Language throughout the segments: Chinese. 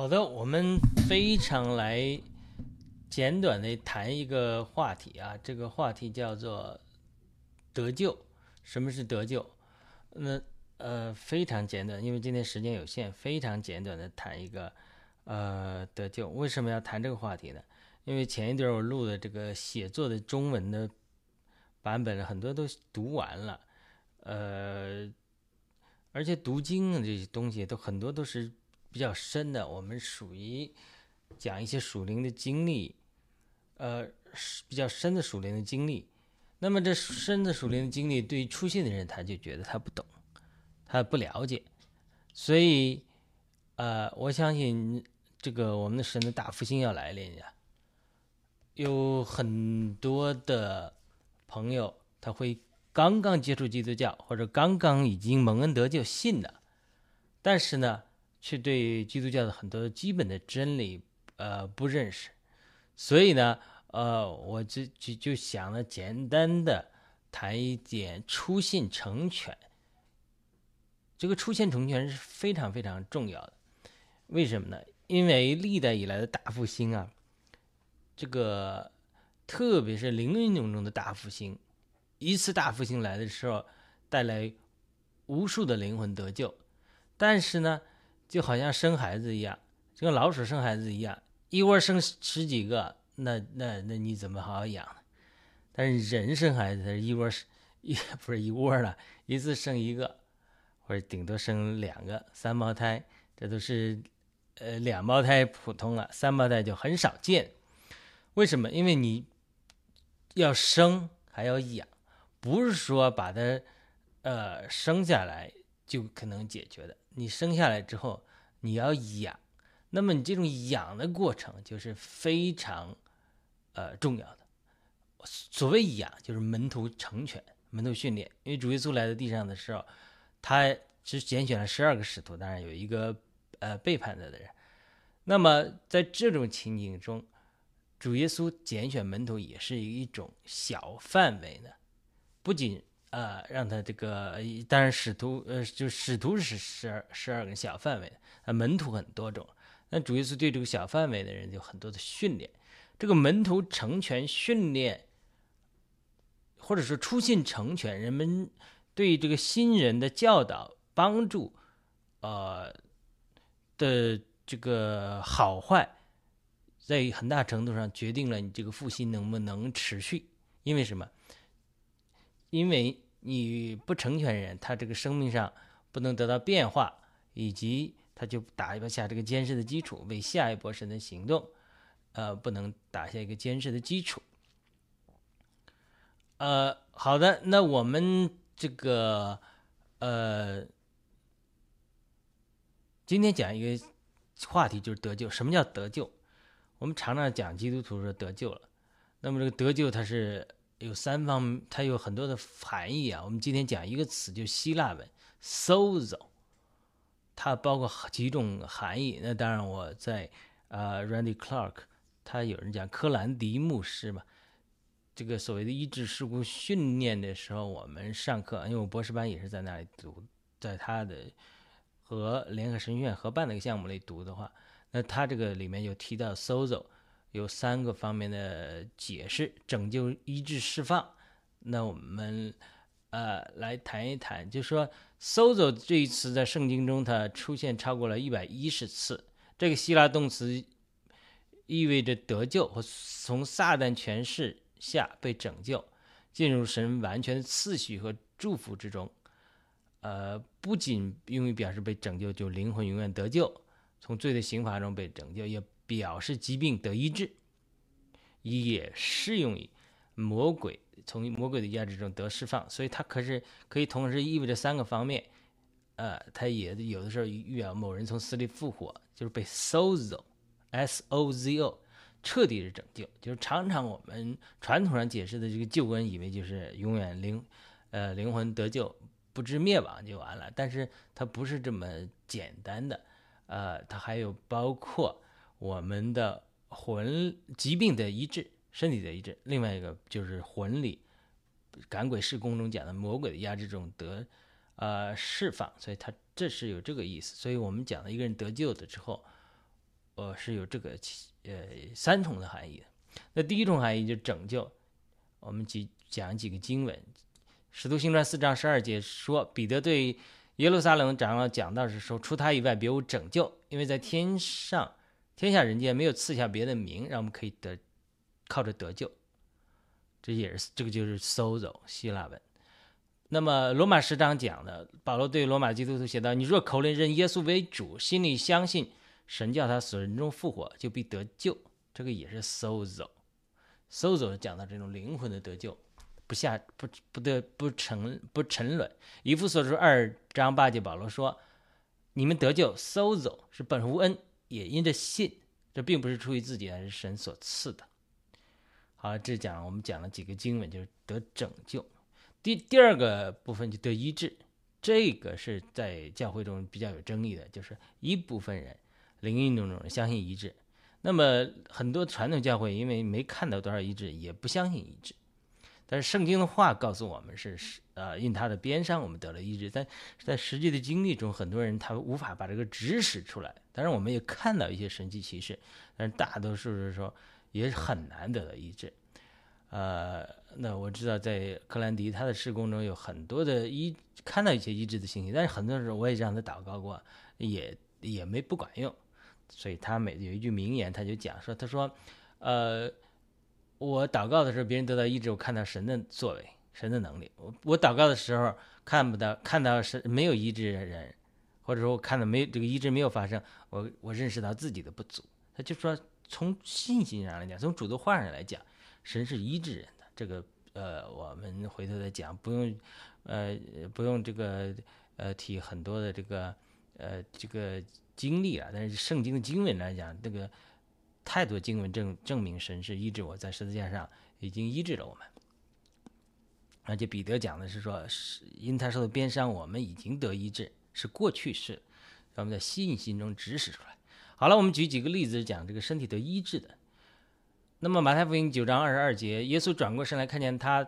好的，我们非常来简短的谈一个话题啊，这个话题叫做得救。什么是得救？那呃非常简短，因为今天时间有限，非常简短的谈一个呃得救。为什么要谈这个话题呢？因为前一段我录的这个写作的中文的版本，很多都读完了，呃，而且读经这些东西都很多都是。比较深的，我们属于讲一些属灵的经历，呃，比较深的属灵的经历。那么这深的属灵的经历，对于出信的人，他就觉得他不懂，他不了解。所以，呃，我相信这个我们的神的大复兴要来临呀，有很多的朋友他会刚刚接触基督教，或者刚刚已经蒙恩得救信的，但是呢。却对基督教的很多基本的真理，呃，不认识，所以呢，呃，我就就就想了简单的谈一点出信成全。这个出现成全是非常非常重要的，为什么呢？因为历代以来的大复兴啊，这个特别是灵运动中的大复兴，一次大复兴来的时候，带来无数的灵魂得救，但是呢。就好像生孩子一样，就跟老鼠生孩子一样，一窝生十几个，那那那你怎么好好养？但是人生孩子，他一窝，一 不是一窝了，一次生一个，或者顶多生两个三胞胎，这都是呃两胞胎普通了，三胞胎就很少见。为什么？因为你要生还要养，不是说把它呃生下来就可能解决的。你生下来之后，你要养，那么你这种养的过程就是非常，呃重要的。所谓养，就是门徒成全、门徒训练。因为主耶稣来到地上的时候，他只拣选了十二个使徒，当然有一个呃背叛他的人。那么在这种情景中，主耶稣拣选门徒也是一种小范围的，不仅。呃，让他这个，当然使徒，呃，就使徒是十二十二个小范围的，门徒很多种。那主耶稣对这个小范围的人有很多的训练，这个门徒成全训练，或者说出信成全，人们对这个新人的教导帮助，呃的这个好坏，在很大程度上决定了你这个复兴能不能持续。因为什么？因为你不成全人，他这个生命上不能得到变化，以及他就打不下这个坚实的基础，为下一波神的行动，呃，不能打下一个坚实的基础。呃，好的，那我们这个呃，今天讲一个话题就是得救。什么叫得救？我们常常讲基督徒说得救了，那么这个得救它是。有三方，它有很多的含义啊。我们今天讲一个词，就希腊文 “sozo”，它包括几种含义。那当然，我在呃，Randy Clark，他有人讲科兰迪牧师嘛，这个所谓的医治事故训练的时候，我们上课，因为我博士班也是在那里读，在他的和联合神学院合办的一个项目里读的话，那他这个里面有提到 “sozo”。有三个方面的解释：拯救、医治、释放。那我们呃来谈一谈，就说 “sozo” 这一词在圣经中它出现超过了一百一十次。这个希腊动词意味着得救和从撒旦权势下被拯救，进入神完全的次序和祝福之中。呃，不仅用于表示被拯救，就灵魂永远得救，从罪的刑罚中被拯救，也。表示疾病得医治，也适用于魔鬼从魔鬼的压制中得释放，所以它可是可以同时意味着三个方面。呃，它也有的时候预表某人从死里复活，就是被 sozo，s o z o，彻底的拯救。就是常常我们传统上解释的这个救恩，以为就是永远灵，呃，灵魂得救，不知灭亡就完了。但是它不是这么简单的，呃，它还有包括。我们的魂疾病的医治，身体的医治，另外一个就是魂里赶鬼施工中讲的魔鬼的压制中得呃释放，所以它这是有这个意思。所以我们讲的一个人得救的之后，呃是有这个呃三重的含义的。那第一重含义就拯救，我们几讲几个经文，《使徒行传》四章十二节说，彼得对耶路撒冷长老讲道时说，除他以外别无拯救，因为在天上天下人间没有赐下别的名，让我们可以得靠着得救。这也是这个就是 sozo 希腊文。那么罗马十章讲的，保罗对罗马基督徒写道：“你若口里认耶稣为主，心里相信神叫他死人中复活，就必得救。”这个也是 sozo，sozo 讲到这种灵魂的得救，不下不不得不沉不沉沦。以弗所书二章八节，保罗说：“你们得救，sozo 是本无恩，也因着信，这并不是出于自己，而是神所赐的。”好，这讲我们讲了几个经文，就是得拯救。第第二个部分就得医治，这个是在教会中比较有争议的，就是一部分人灵运动中相信医治，那么很多传统教会因为没看到多少医治，也不相信医治。但是圣经的话告诉我们是是呃，因他的鞭伤我们得了医治，但在实际的经历中，很多人他无法把这个指使出来。当然我们也看到一些神迹奇事，但是大多数是说也很难得到医治。呃，那我知道在克兰迪他的施工中有很多的医，看到一些医治的信息，但是很多时候我也让他祷告过，也也没不管用，所以他每有一句名言，他就讲说，他说，呃，我祷告的时候别人得到医治，我看到神的作为，神的能力，我我祷告的时候看不到看到是没有医治的人，或者说我看到没这个医治没有发生，我我认识到自己的不足，他就说从信心上来讲，从主的话上来讲。神是医治人的，这个呃，我们回头再讲，不用，呃，不用这个呃提很多的这个呃这个经历了。但是圣经的经文来讲，这个太多经文证证明神是医治我在十字架上已经医治了我们。而且彼得讲的是说，是因他受的鞭伤，我们已经得医治，是过去式，让我们在信心中指使出来。好了，我们举几个例子讲这个身体得医治的。那么马太福音九章二十二节，耶稣转过身来看见他，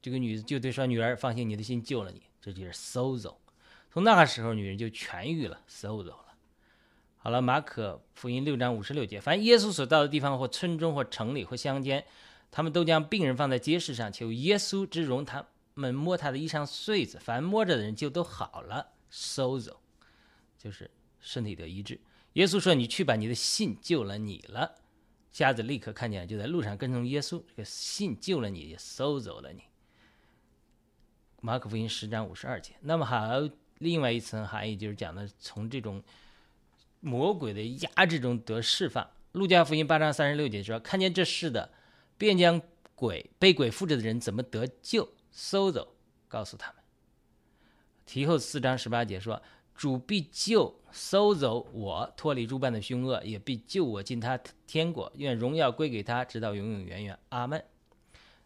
这个女就对说：“女儿，放心，你的心救了你。”这就是 sozo。从那个时候，女人就痊愈了，sozo 了。好了，马可福音六章五十六节，凡耶稣所到的地方，或村中，或城里，或乡间，他们都将病人放在街市上，求耶稣之容，他们摸他的衣裳穗子，凡摸着的人就都好了，sozo，就是身体的医治。耶稣说：“你去吧，你的信救了你了。”瞎子立刻看见，就在路上跟从耶稣。这个信救了你，也收走了你。马可福音十章五十二节。那么还有另外一层含义，就是讲的从这种魔鬼的压制中得释放。路加福音八章三十六节说：“看见这事的，便将鬼被鬼附着的人怎么得救，收走，告诉他们。”提后四章十八节说。主必救收走我，脱离诸般的凶恶，也必救我进他天国。愿荣耀归给他，直到永永远远。阿门。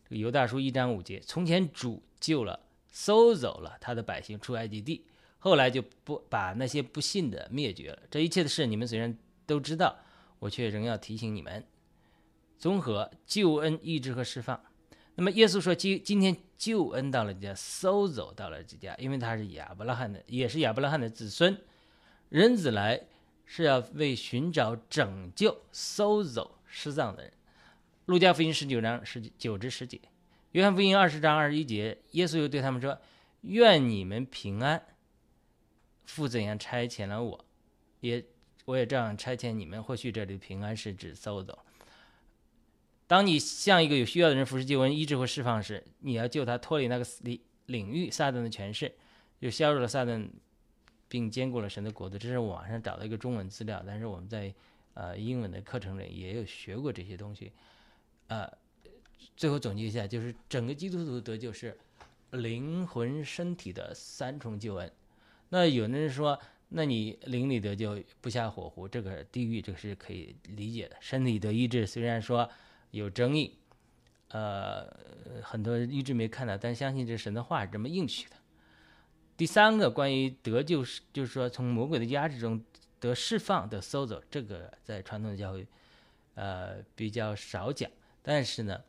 这个犹大书一章五节：从前主救了、收走了他的百姓出埃及地，后来就不把那些不信的灭绝了。这一切的事，你们虽然都知道，我却仍要提醒你们。综合救恩、医治和释放。那么耶稣说：“今今天救恩到了家，收走到了这家，因为他是亚伯拉罕的，也是亚伯拉罕的子孙。人子来是要为寻找拯救、收走失葬的人。”路加福音十九章十九至十节，约翰福音二十章二十一节，耶稣又对他们说：“愿你们平安。父怎样差遣了我，也我也这样差遣你们。或许这里平安是指收走。”当你向一个有需要的人服侍救恩、医治或释放时，你要救他脱离那个领领域撒旦的权势，就削弱了撒旦，并兼顾了神的国度。这是网上找到一个中文资料，但是我们在呃英文的课程里也有学过这些东西。呃，最后总结一下，就是整个基督徒得救是灵魂、身体的三重救恩。那有的人说，那你灵里得救不下火湖，这个地狱这个是可以理解的。身体得医治，虽然说。有争议，呃，很多人一直没看到，但相信这神的话是这么应许的。第三个关于得救是，就是说从魔鬼的压制中得释放、得收走，这个在传统的教会，呃，比较少讲。但是呢，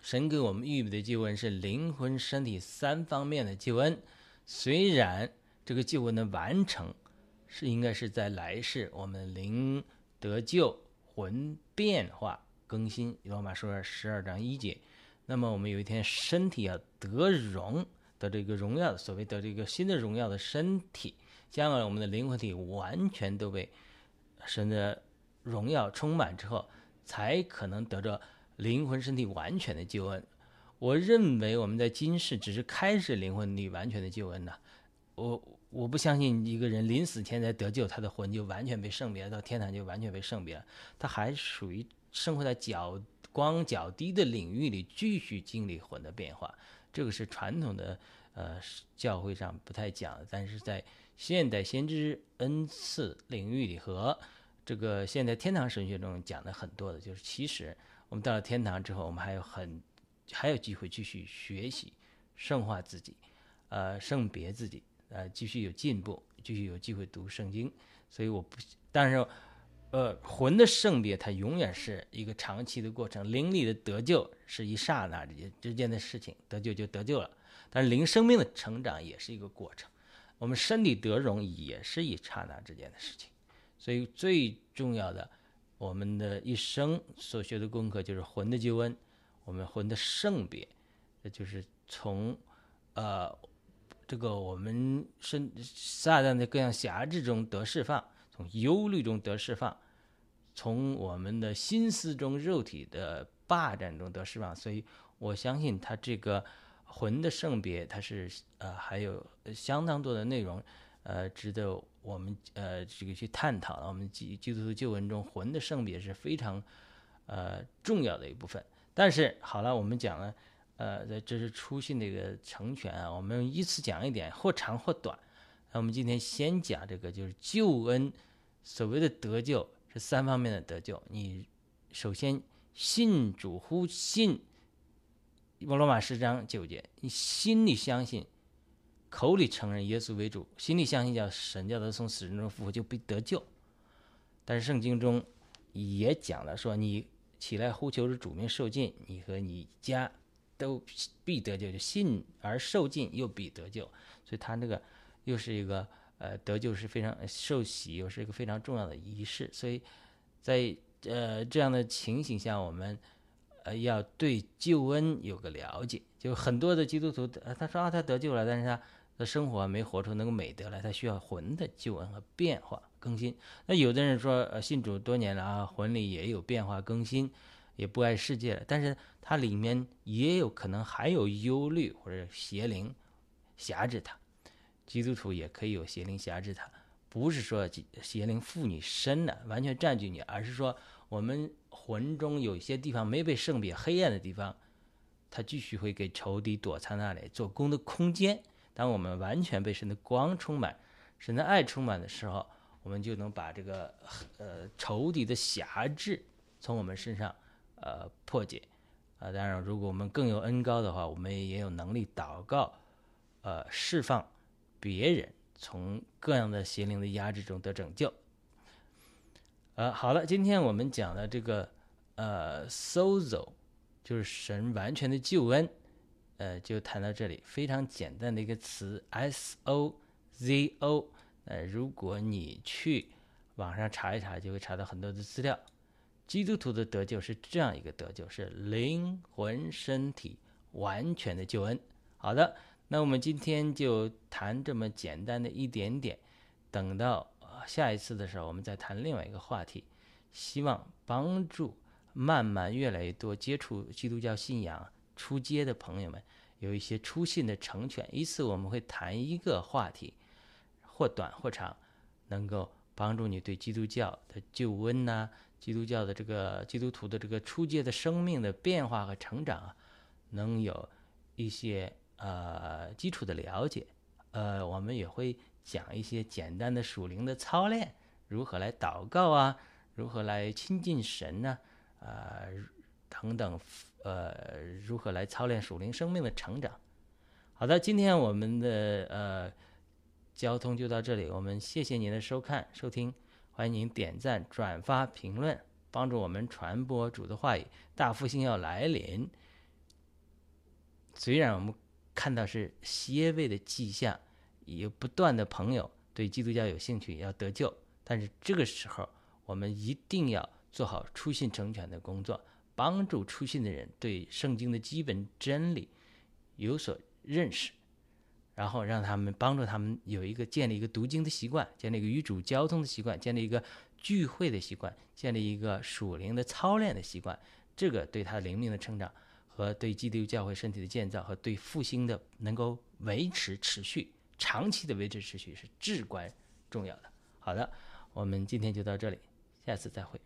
神给我们预备的救恩是灵魂、身体三方面的救恩。虽然这个救恩的完成是应该是在来世，我们灵得救，魂变化更新。罗马书十二章一节。那么我们有一天身体要得荣，得这个荣耀，所谓得这个新的荣耀的身体，将来我们的灵魂体完全都被神的荣耀充满之后，才可能得着灵魂身体完全的救恩。我认为我们在今世只是开始灵魂体完全的救恩呢。我我不相信一个人临死前才得救，他的魂就完全被圣别，到天堂就完全被圣别，他还属于生活在较。光较低的领域里继续经历魂的变化，这个是传统的呃教会上不太讲，但是在现代先知恩赐领域里和这个现代天堂神学中讲的很多的，就是其实我们到了天堂之后，我们还有很还有机会继续学习圣化自己，呃圣别自己，呃继续有进步，继续有机会读圣经，所以我不，但是。呃，魂的圣别，它永远是一个长期的过程。灵里的得救是一刹那之间之间的事情，得救就得救了。但是灵生命的成长也是一个过程。我们身体得荣也是一刹那之间的事情。所以最重要的，我们的一生所学的功课就是魂的救恩，我们魂的圣别，那就是从呃这个我们身撒旦的各样辖制中得释放。从忧虑中得释放，从我们的心思中肉体的霸占中得释放，所以我相信他这个魂的圣别，它是呃还有相当多的内容，呃值得我们呃这个去探讨。我们基基督徒旧文中魂的圣别是非常呃重要的一部分。但是好了，我们讲了，呃这是初信的一个成全啊，我们依次讲一点，或长或短。那我们今天先讲这个，就是救恩。所谓的得救是三方面的得救。你首先信主呼信，罗罗马十章九节，你心里相信，口里承认耶稣为主，心里相信叫神叫他从死人中复活，就必得救。但是圣经中也讲了说，你起来呼求着主名受尽，你和你家都必得救，就信而受尽又必得救。所以他那个又是一个。呃，得救是非常受洗，又是一个非常重要的仪式，所以在呃这样的情形下，我们呃要对救恩有个了解。就很多的基督徒，他说啊，他得救了，但是他的生活没活出那个美德来，他需要魂的救恩和变化更新。那有的人说，呃，信主多年了啊，魂里也有变化更新，也不爱世界了，但是他里面也有可能还有忧虑或者邪灵辖制他。基督徒也可以有邪灵辖制他，不是说邪灵附你身了，完全占据你，而是说我们魂中有些地方没被圣别黑暗的地方，他继续会给仇敌躲藏那里做工的空间。当我们完全被神的光充满、神的爱充满的时候，我们就能把这个呃仇敌的辖制从我们身上呃破解。啊，当然，如果我们更有恩高的话，我们也有能力祷告，呃，释放。别人从各样的邪灵的压制中得拯救。呃，好了，今天我们讲的这个呃，sozo，就是神完全的救恩，呃，就谈到这里。非常简单的一个词，s o z o。呃，如果你去网上查一查，就会查到很多的资料。基督徒的得救是这样一个得救，是灵魂身体完全的救恩。好的。那我们今天就谈这么简单的一点点，等到下一次的时候，我们再谈另外一个话题。希望帮助慢慢越来越多接触基督教信仰、出街的朋友们有一些出信的成全。一次我们会谈一个话题，或短或长，能够帮助你对基督教的救恩呐，基督教的这个基督徒的这个出街的生命的变化和成长啊，能有一些。呃，基础的了解，呃，我们也会讲一些简单的属灵的操练，如何来祷告啊，如何来亲近神呢？呃，等等，呃，如何来操练属灵生命的成长？好的，今天我们的呃交通就到这里，我们谢谢您的收看收听，欢迎您点赞、转发、评论，帮助我们传播主的话语。大复兴要来临，虽然我们。看到是些微的迹象，有不断的朋友对基督教有兴趣，要得救。但是这个时候，我们一定要做好初信成全的工作，帮助初信的人对圣经的基本真理有所认识，然后让他们帮助他们有一个建立一个读经的习惯，建立一个与主交通的习惯，建立一个聚会的习惯，建立一个属灵的操练的习惯。这个对他灵命的成长和对基督教会身体的建造和对复兴的能够维持持续、长期的维持持续是至关重要的。好的，我们今天就到这里，下次再会。